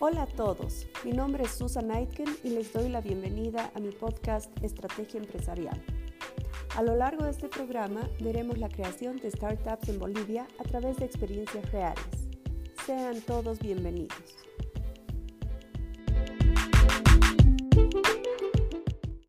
Hola a todos, mi nombre es Susan Aitken y les doy la bienvenida a mi podcast Estrategia Empresarial. A lo largo de este programa veremos la creación de startups en Bolivia a través de experiencias reales. Sean todos bienvenidos.